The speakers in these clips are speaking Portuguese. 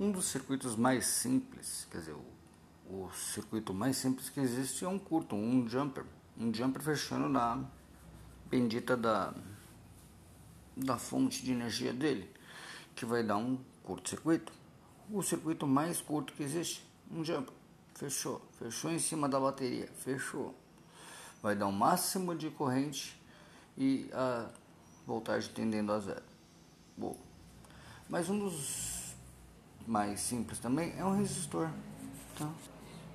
Um dos circuitos mais simples, quer dizer, o, o circuito mais simples que existe é um curto, um jumper. Um jumper fechando na bendita da, da fonte de energia dele, que vai dar um curto-circuito. O circuito mais curto que existe, um jumper. Fechou, fechou em cima da bateria, fechou. Vai dar o um máximo de corrente e a voltagem tendendo a zero. Boa. Mas um dos mais simples também é um resistor. Tá?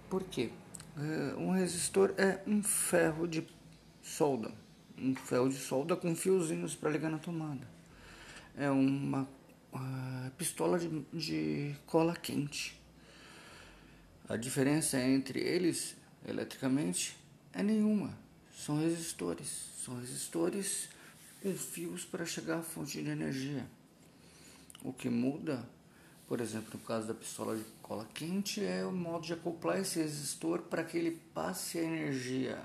Por quê? É, um resistor é um ferro de solda. Um ferro de solda com fiozinhos para ligar na tomada. É uma uh, pistola de, de cola quente. A diferença entre eles, eletricamente, é nenhuma. São resistores. São resistores com fios para chegar à fonte de energia. O que muda, por exemplo, no caso da pistola de cola quente, é o modo de acoplar esse resistor para que ele passe a energia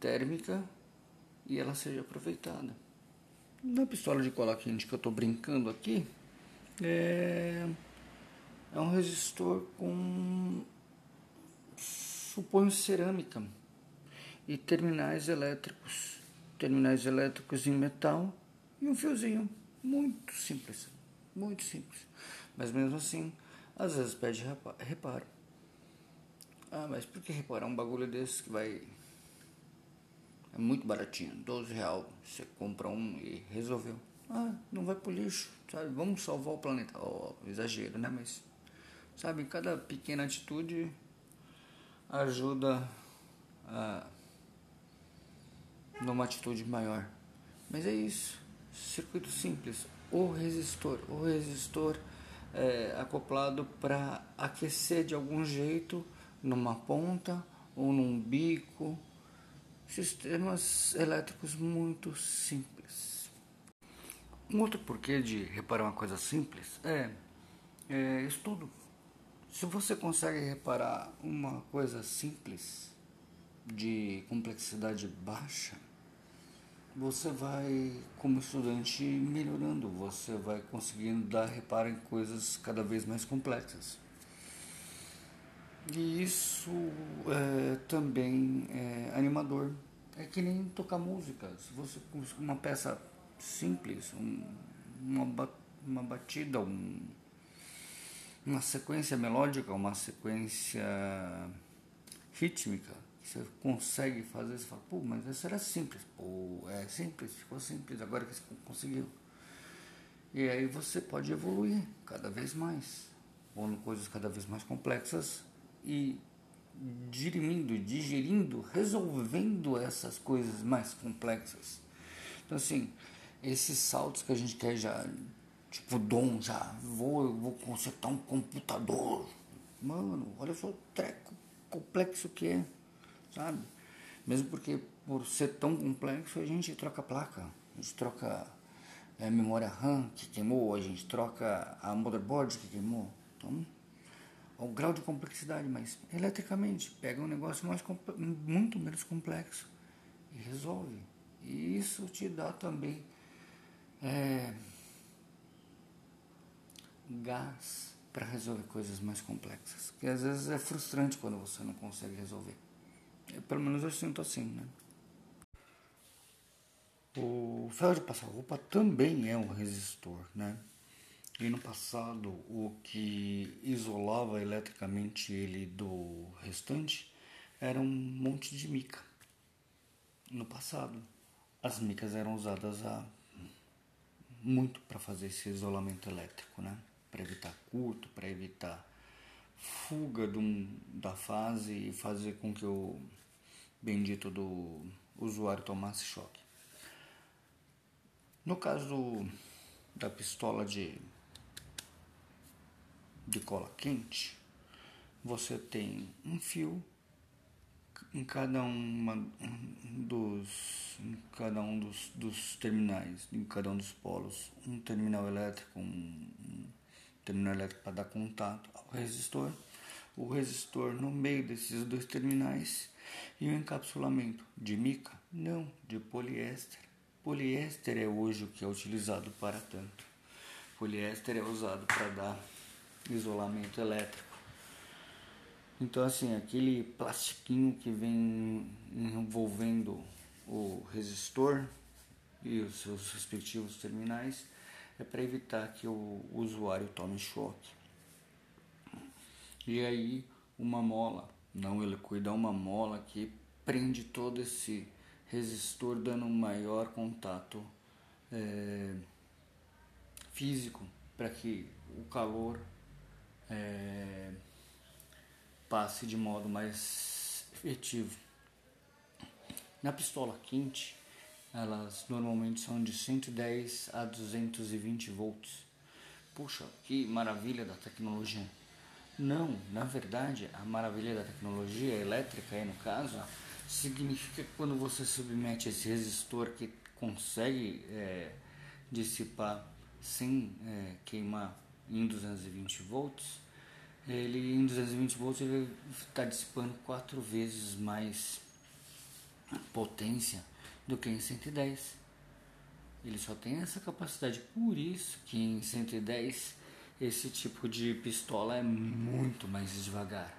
térmica e ela seja aproveitada. Na pistola de cola quente que eu estou brincando aqui, é, é um resistor com suponho cerâmica e terminais elétricos, terminais elétricos em metal e um fiozinho muito simples, muito simples. Mas mesmo assim, às vezes pede reparo. Ah, mas por que reparar um bagulho desse que vai. É muito baratinho, 12 real. Você compra um e resolveu. Ah, não vai pro lixo, sabe? Vamos salvar o planeta. Oh, exagero, né? Mas, sabe, cada pequena atitude ajuda a numa atitude maior. Mas é isso circuito simples, o resistor, o resistor é, acoplado para aquecer de algum jeito numa ponta ou num bico, sistemas elétricos muito simples. Um outro porquê de reparar uma coisa simples é, é estudo. Se você consegue reparar uma coisa simples de complexidade baixa, você vai, como estudante, melhorando, você vai conseguindo dar reparo em coisas cada vez mais complexas. E isso é, também é animador. É que nem tocar música. Se você uma peça simples, um, uma, uma batida, um, uma sequência melódica, uma sequência rítmica, você consegue fazer, você fala, pô, mas isso era simples. Pô, é simples, ficou simples, agora que você conseguiu. E aí você pode evoluir cada vez mais, pondo coisas cada vez mais complexas e dirimindo, digerindo, resolvendo essas coisas mais complexas. Então assim, esses saltos que a gente quer já, tipo dom já, vou, vou consertar um computador. Mano, olha só o treco complexo que é sabe? Mesmo porque por ser tão complexo a gente troca placa, a gente troca é, memória RAM que queimou, a gente troca a motherboard que queimou. Então, o grau de complexidade, mas eletricamente pega um negócio mais muito menos complexo e resolve. E isso te dá também é, gás para resolver coisas mais complexas, que às vezes é frustrante quando você não consegue resolver. Pelo menos eu sinto assim, né? O ferro de passar roupa também é um resistor, né? E no passado, o que isolava eletricamente ele do restante era um monte de mica. No passado, as micas eram usadas a muito para fazer esse isolamento elétrico, né? Para evitar curto, para evitar fuga da fase e fazer com que o bendito do usuário tomasse choque. No caso do, da pistola de, de cola quente, você tem um fio em cada uma dos em cada um dos, dos terminais, em cada um dos polos, um terminal elétrico, um, um terminal elétrico para dar contato ao resistor, o resistor no meio desses dois terminais e o encapsulamento de mica? Não, de poliéster. Poliéster é hoje o que é utilizado para tanto. Poliéster é usado para dar isolamento elétrico. Então assim, aquele plastiquinho que vem envolvendo o resistor e os seus respectivos terminais é para evitar que o usuário tome choque. E aí uma mola, não ele cuida uma mola que prende todo esse resistor dando um maior contato é, físico para que o calor é, passe de modo mais efetivo. Na pistola quente, elas normalmente são de 110 a 220 volts. Puxa, que maravilha da tecnologia! Não, na verdade, a maravilha da tecnologia elétrica, aí no caso, significa que quando você submete esse resistor que consegue é, dissipar sem é, queimar em 220 volts, ele em 220 volts ele está dissipando quatro vezes mais potência do que em 110. Ele só tem essa capacidade, por isso que em 110 esse tipo de pistola é muito mais devagar,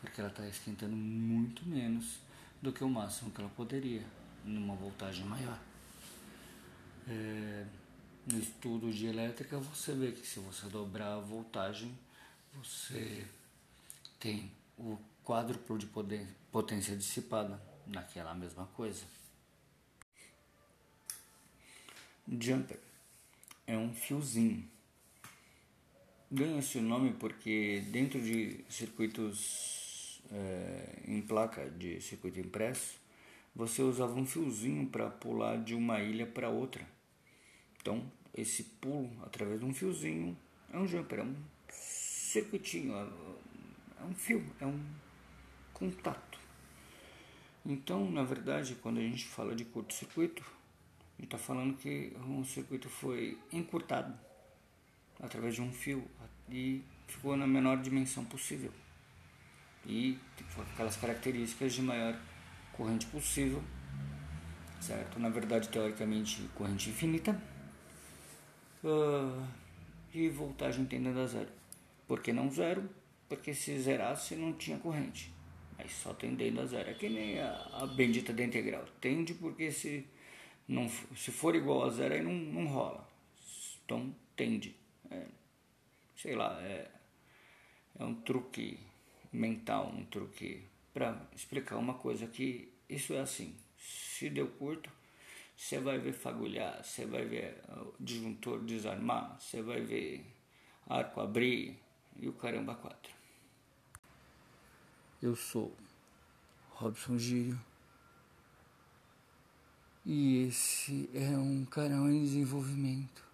porque ela está esquentando muito menos do que o máximo que ela poderia, numa voltagem maior. É, no estudo de elétrica você vê que se você dobrar a voltagem, você tem o quádruplo de potência dissipada naquela mesma coisa. Jumper é um fiozinho. Ganha esse nome porque dentro de circuitos é, em placa de circuito impresso, você usava um fiozinho para pular de uma ilha para outra. Então, esse pulo através de um fiozinho é um jumper, é um circuitinho, é um fio, é um contato. Então, na verdade, quando a gente fala de curto-circuito, a gente está falando que um circuito foi encurtado através de um fio e ficou na menor dimensão possível. E com aquelas características de maior corrente possível, certo? Na verdade, teoricamente, corrente infinita. Uh, e voltagem tendendo a zero. Por que não zero? Porque se zerasse não tinha corrente. Mas só tendendo a zero. É que nem a, a bendita da integral. Tende porque se não, se for igual a zero, aí não, não rola. Então, tende. É, sei lá, é, é um truque mental, um truque para explicar uma coisa que isso é assim. Se deu curto, você vai ver fagulhar, você vai ver o disjuntor desarmar, você vai ver arco abrir e o caramba quatro. Eu sou Robson Gírio. E esse é um canal em desenvolvimento.